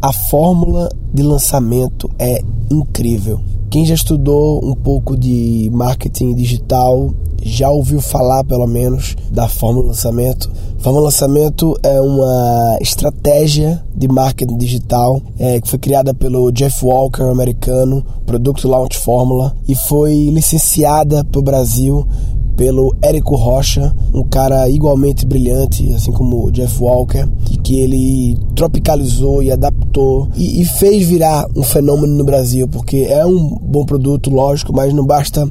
A fórmula de lançamento é incrível. Quem já estudou um pouco de marketing digital já ouviu falar, pelo menos, da fórmula lançamento. Fórmula lançamento é uma estratégia de marketing digital é, que foi criada pelo Jeff Walker, americano, Product Launch Formula, e foi licenciada para o Brasil pelo Érico Rocha, um cara igualmente brilhante, assim como Jeff Walker, que ele tropicalizou e adaptou e, e, fez virar um fenômeno no Brasil, porque é um bom produto, lógico, mas não basta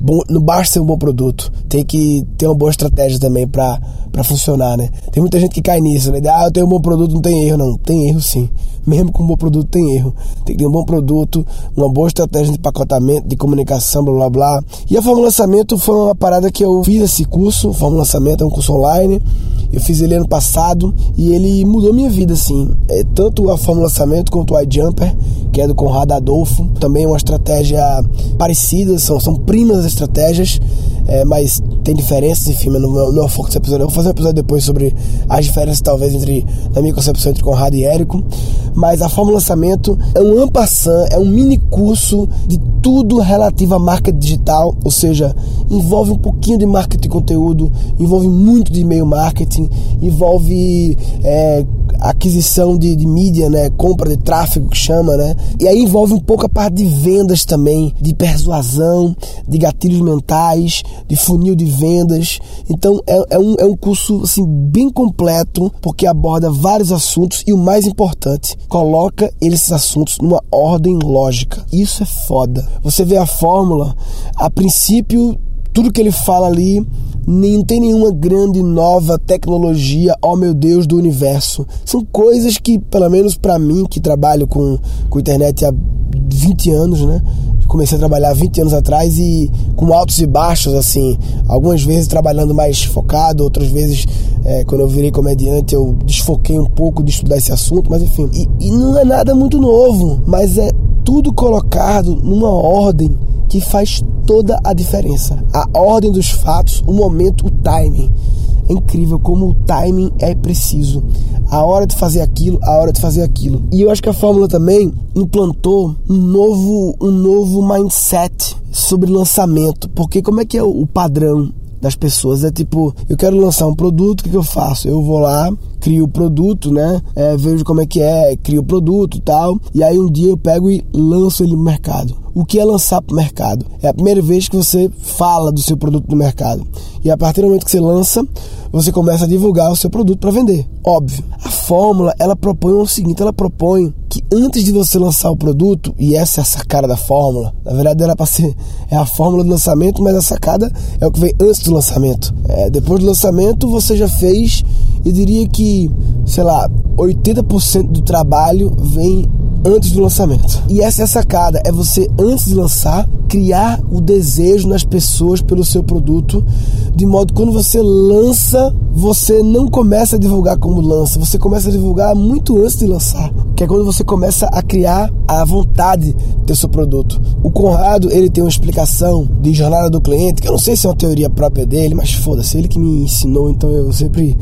bom, não basta ser um bom produto, tem que ter uma boa estratégia também para funcionar, né? Tem muita gente que cai nisso, né? Ah, eu tenho um bom produto, não tem erro, não. Tem erro sim. Mesmo com um bom produto tem erro. Tem que ter um bom produto, uma boa estratégia de pacotamento, de comunicação, blá blá blá. E a Fórmula Lançamento foi uma parada que eu fiz esse curso, Fórmula Lançamento é um curso online. Eu fiz ele ano passado e ele mudou minha vida, assim. É, tanto a Fórmula Lançamento quanto o iJumper, que é do Conrado Adolfo. Também é uma estratégia parecida, são, são primas estratégias, é, mas tem diferenças, enfim, mas não, não é o foco desse episódio. Eu vou fazer um episódio depois sobre as diferenças, talvez, entre, na minha concepção, entre Conrado e Érico. Mas a Fórmula Lançamento é um ampassan, é um mini curso de tudo relativo à marca digital, ou seja, envolve um pouquinho de marketing de conteúdo, envolve muito de e-mail marketing, envolve é, aquisição de, de, mídia, né, compra de tráfego que chama, né, e aí envolve um pouco a parte de vendas também, de persuasão, de gatilhos mentais, de funil de vendas. Então é, é um, é um curso assim bem completo porque aborda vários assuntos e o mais importante, coloca esses assuntos numa ordem lógica. Isso é foda. Você vê a fórmula, a princípio tudo que ele fala ali não tem nenhuma grande nova tecnologia, oh meu Deus, do universo. São coisas que, pelo menos para mim, que trabalho com, com internet há 20 anos, né? Comecei a trabalhar 20 anos atrás e com altos e baixos, assim. Algumas vezes trabalhando mais focado, outras vezes, é, quando eu virei comediante, eu desfoquei um pouco de estudar esse assunto, mas enfim. E, e não é nada muito novo, mas é tudo colocado numa ordem que faz toda a diferença. A ordem dos fatos, o momento, o timing. É incrível como o timing é preciso. A hora de fazer aquilo, a hora de fazer aquilo. E eu acho que a fórmula também implantou um novo, um novo mindset sobre lançamento. Porque como é que é o padrão das pessoas? É tipo, eu quero lançar um produto, o que, que eu faço? Eu vou lá, crio o produto, né? É, vejo como é que é, crio o produto tal. E aí um dia eu pego e lanço ele no mercado. O que é lançar para o mercado? É a primeira vez que você fala do seu produto no mercado. E a partir do momento que você lança, você começa a divulgar o seu produto para vender. Óbvio. A fórmula, ela propõe o seguinte, ela propõe que antes de você lançar o produto, e essa é a sacada da fórmula, na verdade era para ser é a fórmula do lançamento, mas a sacada é o que vem antes do lançamento. É, depois do lançamento, você já fez, eu diria que, sei lá, 80% do trabalho vem antes do lançamento. E essa é a sacada, é você antes de lançar criar o desejo nas pessoas pelo seu produto, de modo que quando você lança, você não começa a divulgar como lança, você começa a divulgar muito antes de lançar, que é quando você começa a criar a vontade do seu produto. O Conrado, ele tem uma explicação de jornada do cliente, que eu não sei se é uma teoria própria dele, mas foda-se, ele que me ensinou, então eu sempre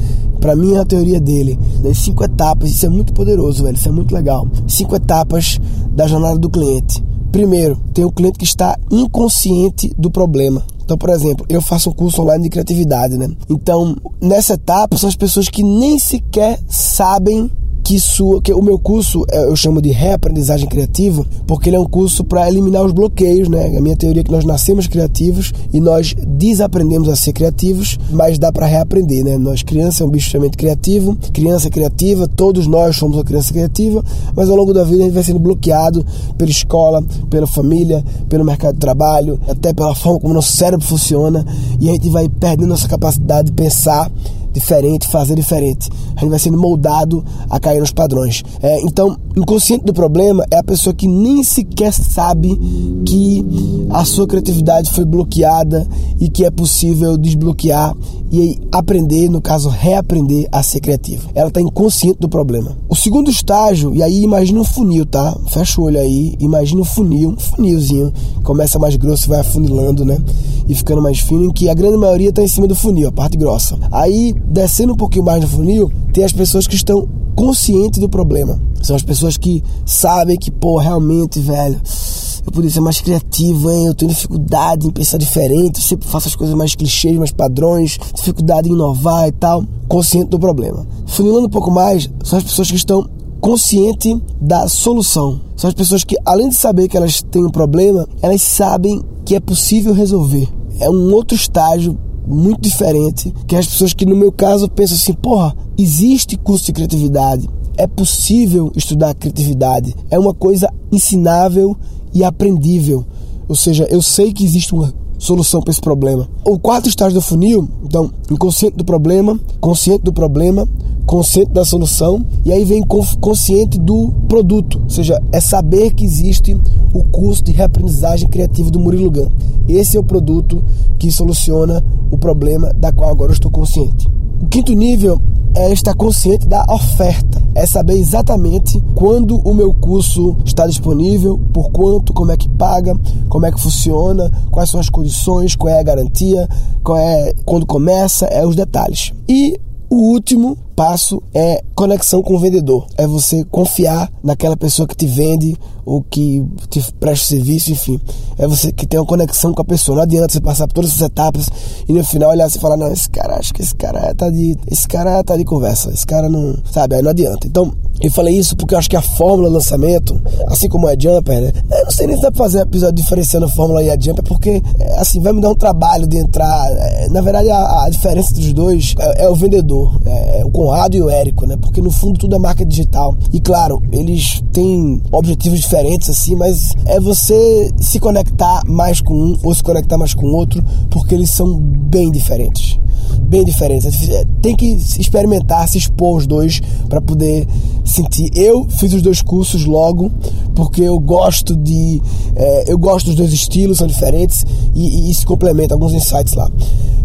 para mim é a teoria dele, das cinco etapas, isso é muito poderoso, velho, isso é muito legal. Cinco etapas da jornada do cliente. Primeiro, tem o cliente que está inconsciente do problema. Então, por exemplo, eu faço um curso online de criatividade, né? Então, nessa etapa são as pessoas que nem sequer sabem que sua que o meu curso é, eu chamo de reaprendizagem criativa porque ele é um curso para eliminar os bloqueios né? A minha teoria é que nós nascemos criativos e nós desaprendemos a ser criativos mas dá para reaprender né? Nós criança é um bicho extremamente criativo criança criativa todos nós somos uma criança criativa mas ao longo da vida a gente vai sendo bloqueado pela escola pela família pelo mercado de trabalho até pela forma como nosso cérebro funciona e a gente vai perdendo nossa capacidade de pensar diferente, fazer diferente. A gente vai sendo moldado a cair nos padrões. É, então, inconsciente do problema é a pessoa que nem sequer sabe que a sua criatividade foi bloqueada e que é possível desbloquear e aprender, no caso, reaprender a ser criativo. Ela está inconsciente do problema. O segundo estágio, e aí imagina um funil, tá? Fecha o olho aí, imagina um funil, um funilzinho, começa mais grosso e vai afunilando, né? E ficando mais fino, em que a grande maioria está em cima do funil, a parte grossa. Aí descendo um pouquinho mais no funil, tem as pessoas que estão conscientes do problema. São as pessoas que sabem que, pô, realmente, velho, eu poderia ser mais criativo, hein? Eu tenho dificuldade em pensar diferente, eu sempre faço as coisas mais clichês, mais padrões, dificuldade em inovar e tal. Consciente do problema. Funilando um pouco mais, são as pessoas que estão conscientes da solução. São as pessoas que, além de saber que elas têm um problema, elas sabem que é possível resolver. É um outro estágio muito diferente que as pessoas que no meu caso pensam assim, porra, existe curso de criatividade, é possível estudar criatividade, é uma coisa ensinável e aprendível. Ou seja, eu sei que existe uma solução para esse problema. O quarto estágio do funil, então, inconsciente do problema, consciente do problema, consciente da solução e aí vem consciente do produto, ou seja, é saber que existe o curso de reaprendizagem criativa do Murilo Gun. Esse é o produto que soluciona o problema da qual agora eu estou consciente. O quinto nível é estar consciente da oferta, é saber exatamente quando o meu curso está disponível, por quanto, como é que paga, como é que funciona, quais são as condições, qual é a garantia, qual é quando começa, é os detalhes. E o último passo é conexão com o vendedor. É você confiar naquela pessoa que te vende ou que te presta serviço, enfim. É você que tem uma conexão com a pessoa. Não adianta você passar por todas essas etapas e no final olhar e falar, não, esse cara, acho que esse cara tá de. Esse cara tá de conversa. Esse cara não. Sabe, aí não adianta. Então, eu falei isso porque eu acho que a fórmula lançamento, assim como a Jumper, né? Eu não sei nem se dá pra fazer episódio diferenciando a fórmula e a Jumper, porque, é, assim, vai me dar um trabalho de entrar. É, na verdade, a, a diferença dos dois é, é o vendedor, é, é, o Conrado e o Érico, né? Porque no fundo tudo é marca digital. E claro, eles têm objetivos diferentes, assim, mas é você se conectar mais com um ou se conectar mais com outro, porque eles são bem diferentes bem diferentes. É, tem que experimentar, se expor os dois para poder sentir. Eu fiz os dois cursos logo porque eu gosto de, é, eu gosto dos dois estilos, são diferentes e, e, se complementa alguns insights lá.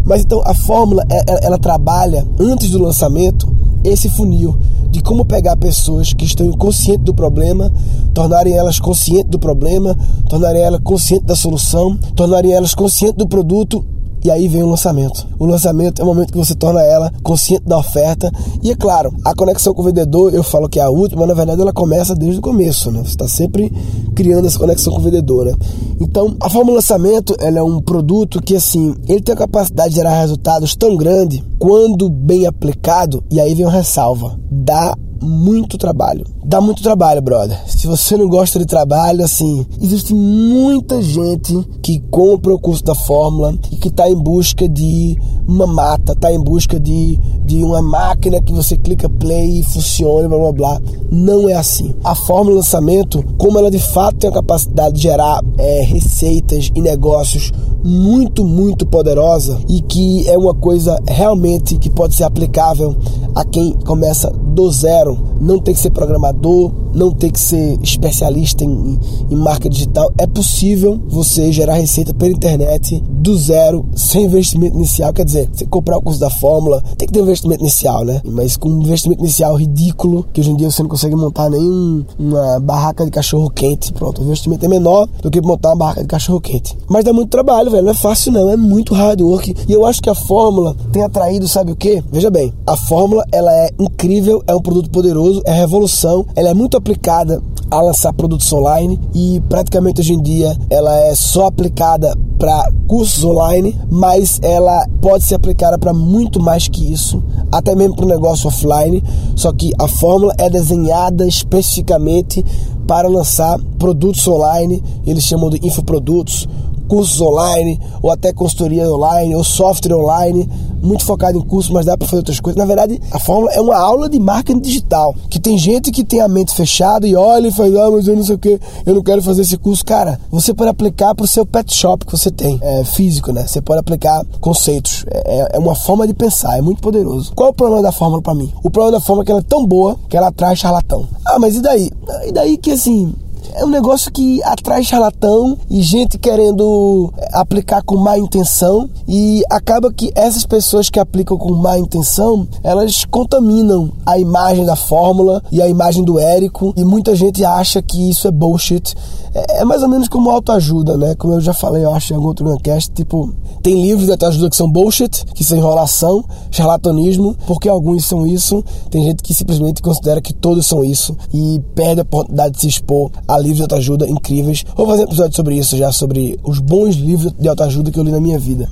Mas então a fórmula ela, é, ela trabalha antes do lançamento esse funil de como pegar pessoas que estão inconscientes do problema, tornarem elas conscientes do problema, tornarem elas conscientes da solução, tornarem elas conscientes do produto e aí vem o lançamento. O lançamento é o momento que você torna ela consciente da oferta. E é claro, a conexão com o vendedor, eu falo que é a última, mas na verdade ela começa desde o começo, né? Você está sempre criando essa conexão com o vendedor, né? Então, a forma lançamento, ela é um produto que, assim, ele tem a capacidade de gerar resultados tão grande quando bem aplicado, e aí vem uma ressalva, dá muito trabalho. Dá muito trabalho, brother. Se você não gosta de trabalho, assim, existe muita gente que compra o curso da Fórmula e que está em busca de uma mata, está em busca de, de uma máquina que você clica play e funcione, blá blá blá. Não é assim. A Fórmula Lançamento, como ela de fato tem a capacidade de gerar é, receitas e negócios muito, muito poderosa e que é uma coisa realmente que pode ser aplicável a quem começa do zero. Não tem que ser programador, não tem que ser especialista em, em marca digital. É possível você gerar receita pela internet do zero, sem investimento inicial. Quer dizer, você comprar o curso da Fórmula, tem que ter um investimento inicial, né? Mas com um investimento inicial ridículo, que hoje em dia você não consegue montar nem uma barraca de cachorro quente. Pronto, o investimento é menor do que montar uma barraca de cachorro quente. Mas dá muito trabalho, velho. Não é fácil, não. É muito hard work. E eu acho que a Fórmula tem atraído, sabe o que? Veja bem, a Fórmula ela é incrível, é um produto poderoso, é revolução, ela é muito aplicada a lançar produtos online e praticamente hoje em dia ela é só aplicada para cursos online, mas ela pode ser aplicada para muito mais que isso, até mesmo para o negócio offline. Só que a fórmula é desenhada especificamente para lançar produtos online, eles chamam de infoprodutos, cursos online, ou até consultoria online, ou software online, muito focado em cursos, mas dá para fazer outras coisas. Na verdade, a fórmula é uma aula de marketing digital, que tem gente que tem a mente fechada e olha e faz, ah, mas eu não sei o que, eu não quero fazer esse curso. Cara, você pode aplicar para o seu pet shop que você tem, é, físico, né? Você pode aplicar conceitos. É, é, é uma forma de pensar, é muito poderoso. Qual o problema da fórmula para mim? O problema da fórmula é que ela é tão boa que ela atrai charlatão. Ah, mas e daí? E daí que assim, é um negócio que atrai charlatão e gente querendo é, aplicar com má intenção e acaba que essas pessoas que aplicam com má intenção, elas contaminam a imagem da fórmula e a imagem do Érico e muita gente acha que isso é bullshit. É, é mais ou menos como autoajuda, né? Como eu já falei, eu acho em algum outro podcast, tipo, tem livros de autoajuda que são bullshit, que são enrolação, charlatanismo, porque alguns são isso, tem gente que simplesmente considera que todos são isso e perde a oportunidade de se expor a livros de autoajuda incríveis. Vou fazer um episódio sobre isso já, sobre os bons livros de autoajuda que eu li na minha vida.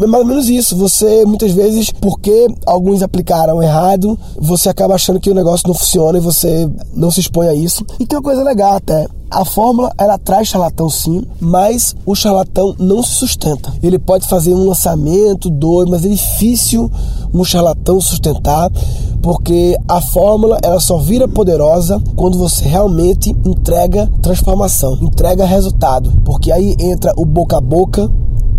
É mais ou menos isso. Você, muitas vezes, porque alguns aplicaram errado, você acaba achando que o negócio não funciona e você não se expõe a isso. E tem uma coisa legal até. A fórmula, ela traz charlatão sim, mas o charlatão não se sustenta. Ele pode fazer um lançamento, dois, mas é difícil um charlatão sustentar, porque a fórmula, ela só vira poderosa quando você realmente entrega transformação, entrega resultado. Porque aí entra o boca a boca,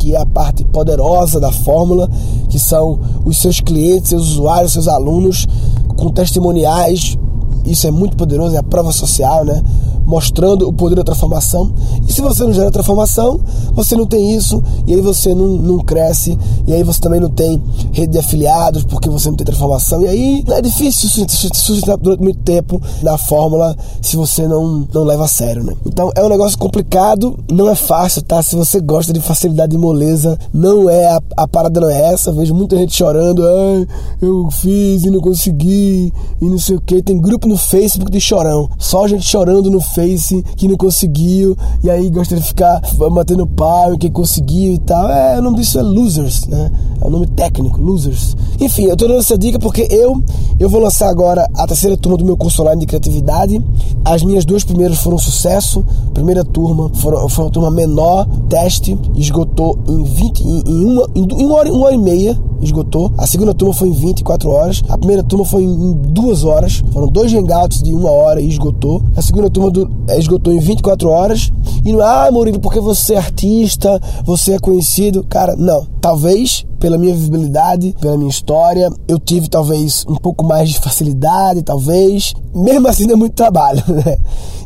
que é a parte poderosa da fórmula, que são os seus clientes, seus usuários, seus alunos, com testimoniais. Isso é muito poderoso, é a prova social, né? mostrando o poder da transformação. E se você não gera transformação, você não tem isso, e aí você não, não cresce, e aí você também não tem rede de afiliados, porque você não tem transformação. E aí é difícil sustentar durante muito tempo na fórmula se você não, não leva a sério, né? Então é um negócio complicado, não é fácil, tá? Se você gosta de facilidade e moleza, não é a, a parada não é essa. Vejo muita gente chorando, ah, eu fiz e não consegui, e não sei o que. Tem grupo no Facebook de chorão, só gente chorando no Face que não conseguiu e aí gosta de ficar batendo pau em quem conseguiu e tal. É, o nome disso é losers, né? É o nome técnico, losers. Enfim, eu tô dando essa dica porque eu eu vou lançar agora a terceira turma do meu curso online de criatividade. As minhas duas primeiras foram um sucesso. Primeira turma foram, foi uma turma menor, teste, esgotou em 20 em, em uma em uma hora, uma hora e meia esgotou. A segunda turma foi em 24 horas. A primeira turma foi em duas horas. Foram dois hangouts de uma hora e esgotou. A segunda turma do, é, esgotou em 24 horas. E não é, ah, Murilo, porque você é artista, você é conhecido. Cara, não. Talvez pela minha visibilidade, pela minha história, eu tive talvez um pouco mais de facilidade, talvez. Mesmo assim, deu muito trabalho, né?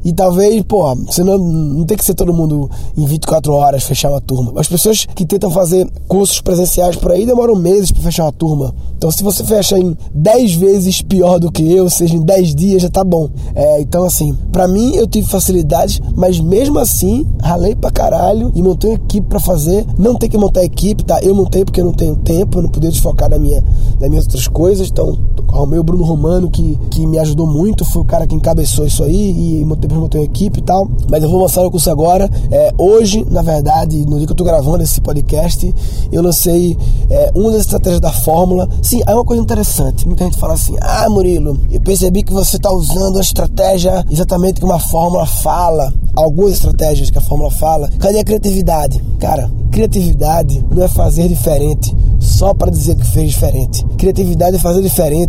E talvez, pô, você não, não tem que ser todo mundo em 24 horas fechar uma turma. As pessoas que tentam fazer cursos presenciais por aí demoram meses para fechar uma turma. Então, se você fecha em 10 vezes pior do que eu, ou seja, em 10 dias, já tá bom. É, então, assim, para mim eu tive facilidade, mas mesmo assim, ralei pra caralho e montei uma equipe para fazer. Não tem que montar equipe, tá? Eu montei porque eu não tenho tempo, eu não podia desfocar na minha, nas minhas outras coisas. Então, arrumei o Bruno Romano, que, que me ajudou muito, foi o cara que encabeçou isso aí e montei, montei uma equipe e tal. Mas eu vou lançar o curso agora. É, hoje, na verdade, no dia que eu tô gravando esse podcast, eu lancei é, uma das estratégias da fórmula. Sim, é uma coisa interessante. Muita gente fala assim: Ah, Murilo, eu percebi que você está usando a estratégia exatamente como a fórmula fala. Algumas estratégias que a fórmula fala. Cadê a criatividade? Cara, criatividade não é fazer diferente só para dizer que fez diferente. Criatividade é fazer diferente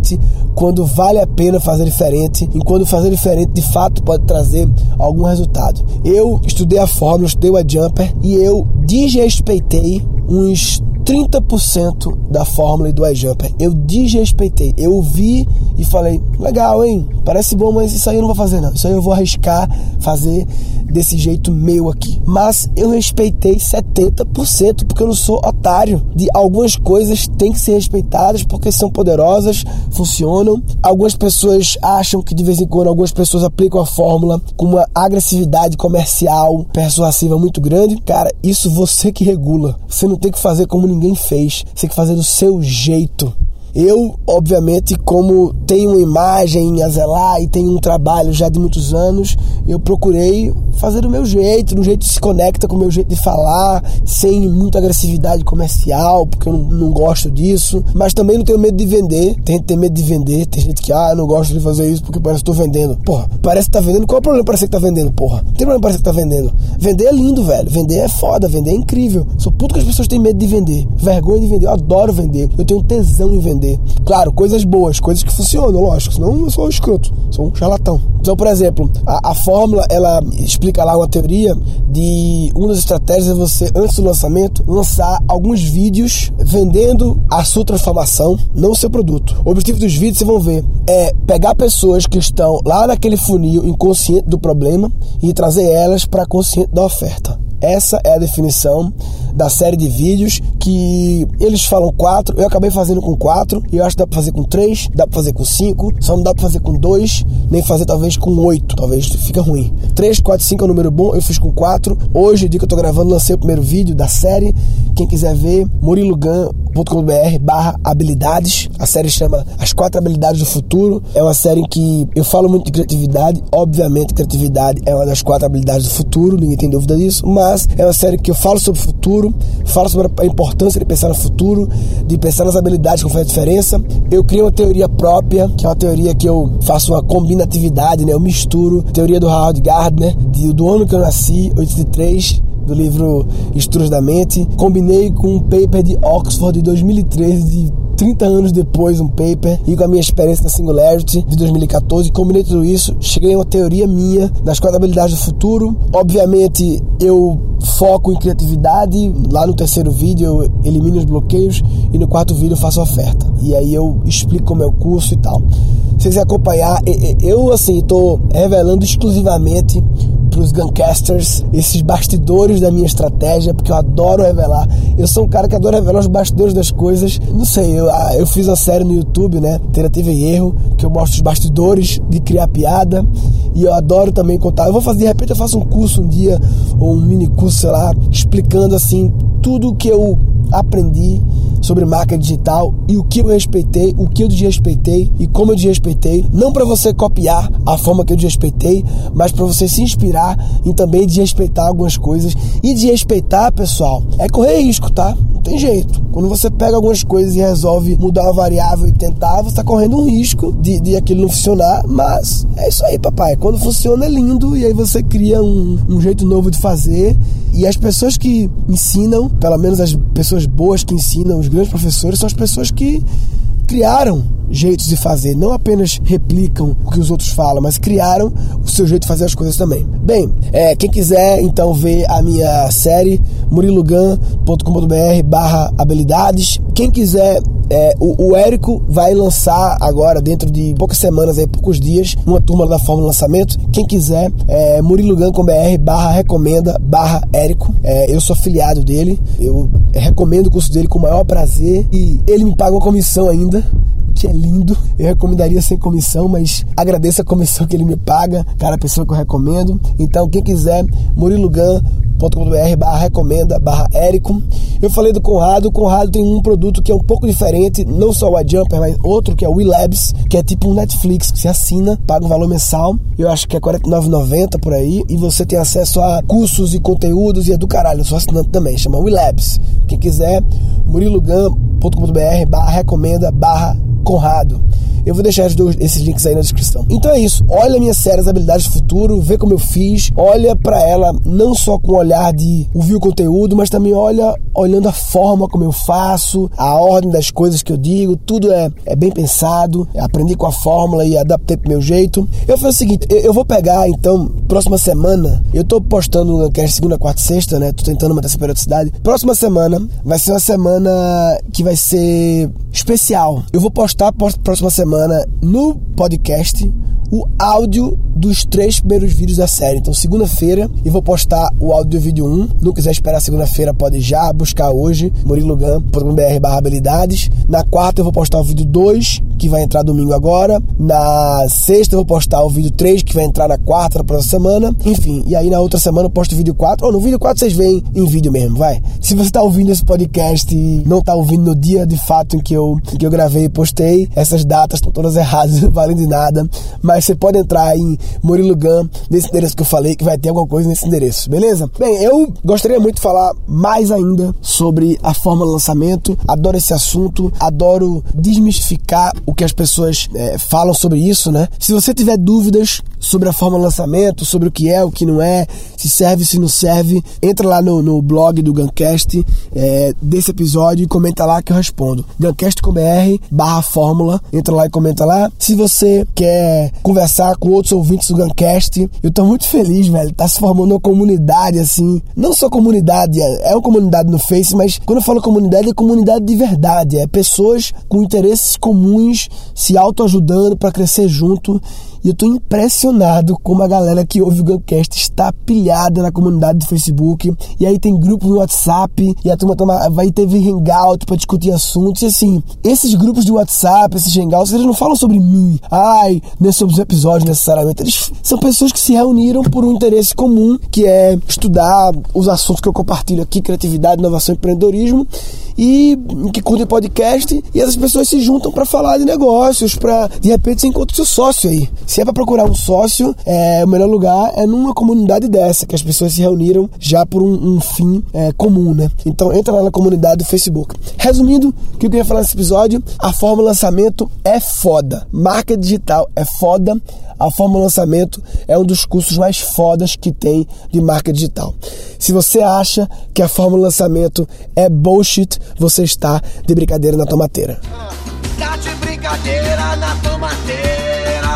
quando vale a pena fazer diferente e quando fazer diferente de fato pode trazer algum resultado. Eu estudei a fórmula, estudei o Jumper e eu desrespeitei uns 30% da fórmula e do iJumper. Eu desrespeitei. Eu vi e falei, legal, hein? Parece bom, mas isso aí eu não vou fazer, não. Isso aí eu vou arriscar fazer desse jeito meu aqui. Mas eu respeitei 70% porque eu não sou otário. De algumas coisas têm que ser respeitadas porque são poderosas, funcionam. Algumas pessoas acham que de vez em quando algumas pessoas aplicam a fórmula com uma agressividade comercial persuasiva muito grande. Cara, isso você que regula. Você não tem que fazer como ninguém fez. Você tem que fazer do seu jeito. Eu, obviamente, como tenho uma imagem a zelar e tenho um trabalho já de muitos anos, eu procurei fazer do meu jeito, do jeito que se conecta com o meu jeito de falar, sem muita agressividade comercial, porque eu não, não gosto disso. Mas também não tenho medo de vender. Tem gente que tem medo de vender, tem gente que, ah, eu não gosto de fazer isso porque parece que estou vendendo. Porra, parece que tá vendendo. Qual é o problema parece que tá vendendo, porra? Não tem problema parecer que tá vendendo. Vender é lindo, velho. Vender é foda, vender é incrível. Sou puto que as pessoas têm medo de vender. Vergonha de vender. Eu adoro vender. Eu tenho tesão em vender vender. Claro, coisas boas, coisas que funcionam, lógico, senão eu sou escroto, sou um charlatão. Então, por exemplo, a, a fórmula, ela explica lá uma teoria de uma das estratégias é você, antes do lançamento, lançar alguns vídeos vendendo a sua transformação, não o seu produto. O objetivo dos vídeos, vocês vão ver, é pegar pessoas que estão lá naquele funil inconsciente do problema e trazer elas para consciente da oferta. Essa é a definição da série de vídeos que eles falam quatro, eu acabei fazendo com quatro, e eu acho que dá pra fazer com três, dá pra fazer com cinco, só não dá pra fazer com dois, nem fazer talvez com oito, talvez fica ruim. Três, quatro, cinco é um número bom, eu fiz com quatro. Hoje, dia que eu tô gravando, lancei o primeiro vídeo da série. Quem quiser ver, murilogan.com.br barra habilidades. A série chama As Quatro Habilidades do Futuro. É uma série em que eu falo muito de criatividade. Obviamente, criatividade é uma das quatro habilidades do futuro, ninguém tem dúvida disso. Mas é uma série que eu falo sobre o futuro, falo sobre a importância de pensar no futuro, de pensar nas habilidades que fazem diferença. Eu criei uma teoria própria, que é uma teoria que eu faço uma combinatividade, né? Eu misturo teoria do Howard Gardner, do ano que eu nasci, 83, do livro Estudos da Mente. Combinei com um paper de Oxford de 2013, de 30 anos depois, um paper, e com a minha experiência na Singularity de 2014, combinei tudo isso, cheguei a uma teoria minha das quatro habilidades do futuro. Obviamente, eu foco em criatividade. Lá no terceiro vídeo eu elimino os bloqueios e no quarto vídeo eu faço oferta. E aí eu explico o curso e tal. Vocês acompanhar, eu assim estou revelando exclusivamente para os Guncasters esses bastidores da minha estratégia, porque eu adoro revelar. Eu sou um cara que adora revelar os bastidores das coisas. Não sei, eu, ah, eu fiz uma série no YouTube, né? Tentativa e erro, que eu mostro os bastidores de criar piada. E eu adoro também contar. Eu vou fazer, de repente, eu faço um curso um dia, ou um mini curso, sei lá, explicando assim tudo que eu aprendi sobre marca digital e o que eu respeitei, o que eu desrespeitei e como eu desrespeitei. Não para você copiar a forma que eu desrespeitei, mas para você se inspirar em também desrespeitar algumas coisas. E desrespeitar, pessoal, é correr risco, tá? Não tem jeito. Quando você pega algumas coisas e resolve mudar uma variável e tentar, você está correndo um risco de, de aquilo não funcionar, mas é isso aí, papai. Quando funciona é lindo e aí você cria um, um jeito novo de fazer. E as pessoas que ensinam, pelo menos as pessoas boas que ensinam, os grandes professores, são as pessoas que criaram jeitos de fazer, não apenas replicam o que os outros falam, mas criaram o seu jeito de fazer as coisas também. Bem, é, quem quiser então ver a minha série, murilogan.com.br barra habilidades. Quem quiser, é, o, o Érico vai lançar agora, dentro de poucas semanas, aí, poucos dias, uma turma da Fórmula Lançamento. Quem quiser, é, murilogan.com.br barra recomenda barra Érico. É, eu sou afiliado dele, eu recomendo o curso dele com o maior prazer. E ele me paga uma comissão ainda é lindo. Eu recomendaria sem comissão, mas agradeço a comissão que ele me paga, cara, a pessoa que eu recomendo. Então, quem quiser, murilogan.com.br barra recomenda barra Érico. Eu falei do Conrado, o Conrado tem um produto que é um pouco diferente, não só o Adjumper, mas outro que é o WeLabs, que é tipo um Netflix, que você assina, paga um valor mensal, eu acho que é R$ 49,90 por aí, e você tem acesso a cursos e conteúdos e é do caralho, eu sou assinante também, chama WeLabs. Quem quiser, murilogan.com.br barra recomenda barra Conrado. Eu vou deixar esses links aí na descrição. Então é isso. Olha minhas séries Habilidades do Futuro, vê como eu fiz. Olha para ela não só com o olhar de ouvir o conteúdo, mas também olha olhando a forma como eu faço, a ordem das coisas que eu digo. Tudo é, é bem pensado. Aprendi com a fórmula e adaptei pro meu jeito. Eu fiz o seguinte: eu, eu vou pegar então, próxima semana. Eu tô postando no é segunda, quarta sexta, né? Tô tentando manter essa periodicidade. Próxima semana vai ser uma semana que vai ser especial. Eu vou postar próxima semana no podcast o áudio dos três primeiros vídeos da série. Então, segunda-feira eu vou postar o áudio do vídeo 1. Não quiser esperar segunda-feira, pode já buscar hoje, murilogan.br barra habilidades. Na quarta eu vou postar o vídeo 2, que vai entrar domingo agora. Na sexta eu vou postar o vídeo 3, que vai entrar na quarta, na próxima semana. Enfim, e aí na outra semana eu posto o vídeo 4. Ou no vídeo 4 vocês veem em vídeo mesmo, vai. Se você está ouvindo esse podcast e não está ouvindo no dia de fato em que eu, em que eu gravei e postei, essas datas estão todas erradas, não valem de nada. Mas você pode entrar em Murilo Gun, nesse endereço que eu falei, que vai ter alguma coisa nesse endereço, beleza? Bem, eu gostaria muito de falar mais ainda sobre a forma de lançamento. Adoro esse assunto, adoro desmistificar o que as pessoas é, falam sobre isso, né? Se você tiver dúvidas, sobre a forma de lançamento, sobre o que é, o que não é, se serve, se não serve, entra lá no, no blog do Guncast é, desse episódio e comenta lá que eu respondo. Guncast.com.br barra fórmula, entra lá e comenta lá. Se você quer conversar com outros ouvintes do Guncast, eu tô muito feliz, velho. Tá se formando uma comunidade assim, não só comunidade, é uma comunidade no Face, mas quando eu falo comunidade, é comunidade de verdade, é pessoas com interesses comuns se autoajudando para crescer junto e eu tô impressionado como a galera que ouve o Guncast está pilhada na comunidade do Facebook. E aí tem grupo no WhatsApp, e a turma toma, vai ter hangout para discutir assuntos. E assim, esses grupos de WhatsApp, esses hangouts, eles não falam sobre mim, ai, nem sobre os episódios necessariamente. Eles são pessoas que se reuniram por um interesse comum, que é estudar os assuntos que eu compartilho aqui, criatividade, inovação e empreendedorismo e que curtem podcast e essas pessoas se juntam para falar de negócios, para de repente você encontra o seu sócio aí. Se é para procurar um sócio, é, o melhor lugar é numa comunidade dessa, que as pessoas se reuniram já por um, um fim é, comum, né? Então entra lá na comunidade do Facebook. Resumindo, o que eu queria falar nesse episódio, a forma lançamento é foda. Marca digital é foda. A forma lançamento é um dos cursos mais fodas que tem de marca digital. Se você acha que a forma lançamento é bullshit, você está de brincadeira na tomateira. Tá de brincadeira na tomateira.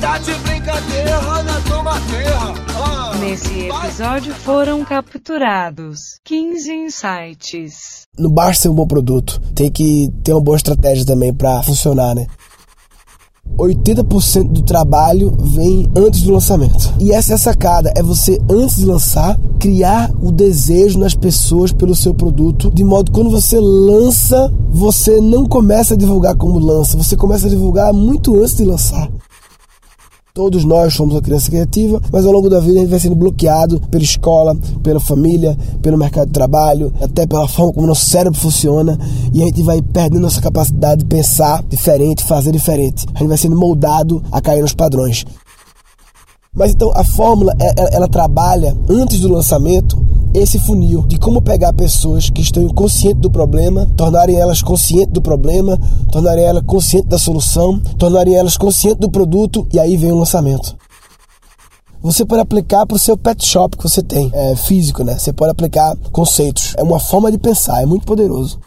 Tá de brincadeira na tomateira. Ah, Nesse episódio foram capturados 15 insights. Não basta ser um bom produto, tem que ter uma boa estratégia também para funcionar, né? 80% do trabalho vem antes do lançamento. E essa é a sacada, é você antes de lançar, criar o desejo nas pessoas pelo seu produto, de modo que quando você lança, você não começa a divulgar como lança, você começa a divulgar muito antes de lançar. Todos nós somos uma criança criativa, mas ao longo da vida a gente vai sendo bloqueado pela escola, pela família, pelo mercado de trabalho, até pela forma como nosso cérebro funciona e a gente vai perdendo nossa capacidade de pensar diferente, fazer diferente. A gente vai sendo moldado a cair nos padrões. Mas então a fórmula ela, ela trabalha antes do lançamento esse funil de como pegar pessoas que estão inconscientes do problema, tornarem elas conscientes do problema, tornarem elas conscientes da solução, tornarem elas conscientes do produto e aí vem o lançamento. Você pode aplicar para o seu pet shop que você tem, é físico, né? Você pode aplicar conceitos. É uma forma de pensar, é muito poderoso.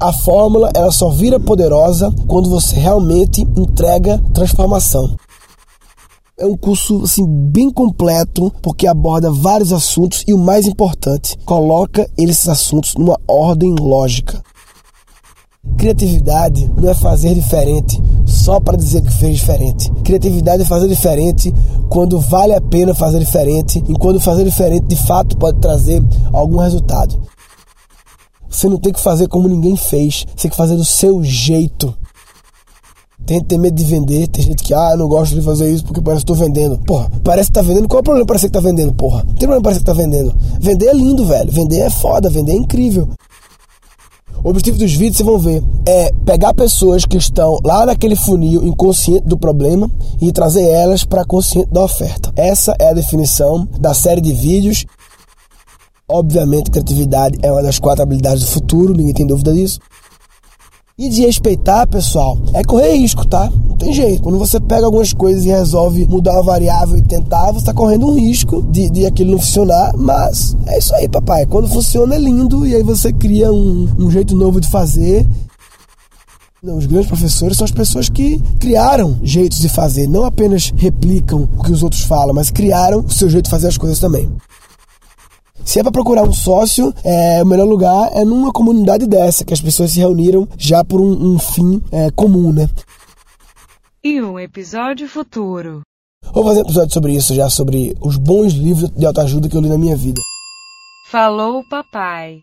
A fórmula ela só vira poderosa quando você realmente entrega transformação. É um curso assim bem completo porque aborda vários assuntos e o mais importante, coloca esses assuntos numa ordem lógica. Criatividade não é fazer diferente só para dizer que fez diferente. Criatividade é fazer diferente quando vale a pena fazer diferente e quando fazer diferente de fato pode trazer algum resultado. Você não tem que fazer como ninguém fez, você tem que fazer do seu jeito. Tem, ter medo de vender. Tem gente que, ah, eu não gosto de fazer isso porque parece que estou vendendo. Porra, parece que tá vendendo. Qual é o problema parecer que tá vendendo, porra? Não tem problema parecer que tá vendendo. Vender é lindo, velho. Vender é foda, vender é incrível. O objetivo dos vídeos, vocês vão ver, é pegar pessoas que estão lá naquele funil inconsciente do problema e trazer elas para consciente da oferta. Essa é a definição da série de vídeos. Obviamente, criatividade é uma das quatro habilidades do futuro, ninguém tem dúvida disso. E de respeitar, pessoal, é correr risco, tá? Não tem jeito. Quando você pega algumas coisas e resolve mudar uma variável e tentar, você está correndo um risco de, de aquilo não funcionar. Mas é isso aí, papai. Quando funciona é lindo e aí você cria um, um jeito novo de fazer. Não, os grandes professores são as pessoas que criaram jeitos de fazer, não apenas replicam o que os outros falam, mas criaram o seu jeito de fazer as coisas também. Se é para procurar um sócio, é, o melhor lugar é numa comunidade dessa, que as pessoas se reuniram já por um, um fim é, comum, né? E um episódio futuro. Vou fazer um episódio sobre isso já, sobre os bons livros de autoajuda que eu li na minha vida. Falou, papai.